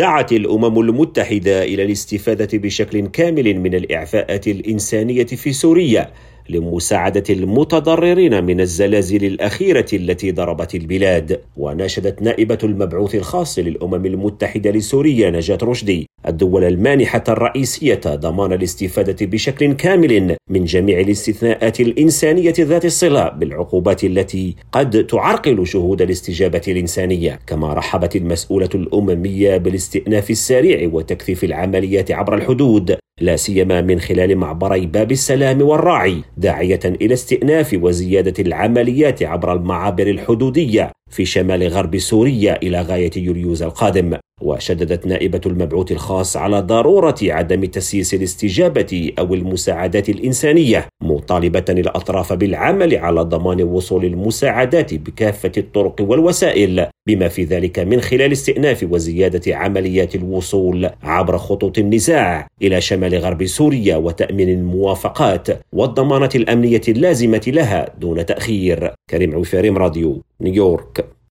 دعت الأمم المتحدة إلى الاستفادة بشكل كامل من الإعفاءات الإنسانية في سوريا لمساعدة المتضررين من الزلازل الأخيرة التي ضربت البلاد. وناشدت نائبة المبعوث الخاص للأمم المتحدة لسوريا نجاة رشدي الدول المانحة الرئيسية ضمان الاستفادة بشكل كامل من جميع الاستثناءات الإنسانية ذات الصلة بالعقوبات التي قد تعرقل شهود الاستجابة الإنسانية. كما رحبت المسؤولة الأممية بالاستئناف السريع وتكثيف العمليات عبر الحدود لا سيما من خلال معبري باب السلام والراعي داعية إلى استئناف وزيادة العمليات عبر المعابر الحدودية في شمال غرب سوريا إلى غاية يوليوز القادم. وشددت نائبة المبعوث الخاص على ضرورة عدم تسييس الاستجابة أو المساعدات الإنسانية مطالبة الأطراف بالعمل على ضمان وصول المساعدات بكافة الطرق والوسائل بما في ذلك من خلال استئناف وزيادة عمليات الوصول عبر خطوط النزاع إلى شمال غرب سوريا وتأمين الموافقات والضمانة الأمنية اللازمة لها دون تأخير. كريم عوفيريم راديو نيويورك.